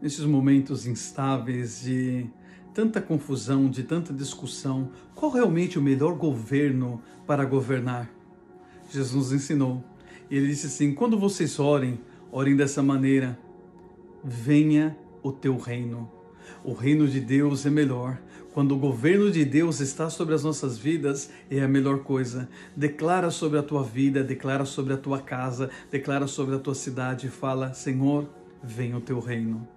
nesses momentos instáveis de tanta confusão, de tanta discussão, qual realmente o melhor governo para governar? Jesus nos ensinou. Ele disse assim: quando vocês orem, orem dessa maneira: venha o teu reino. O reino de Deus é melhor. Quando o governo de Deus está sobre as nossas vidas, é a melhor coisa. Declara sobre a tua vida, declara sobre a tua casa, declara sobre a tua cidade fala: Senhor, venha o teu reino.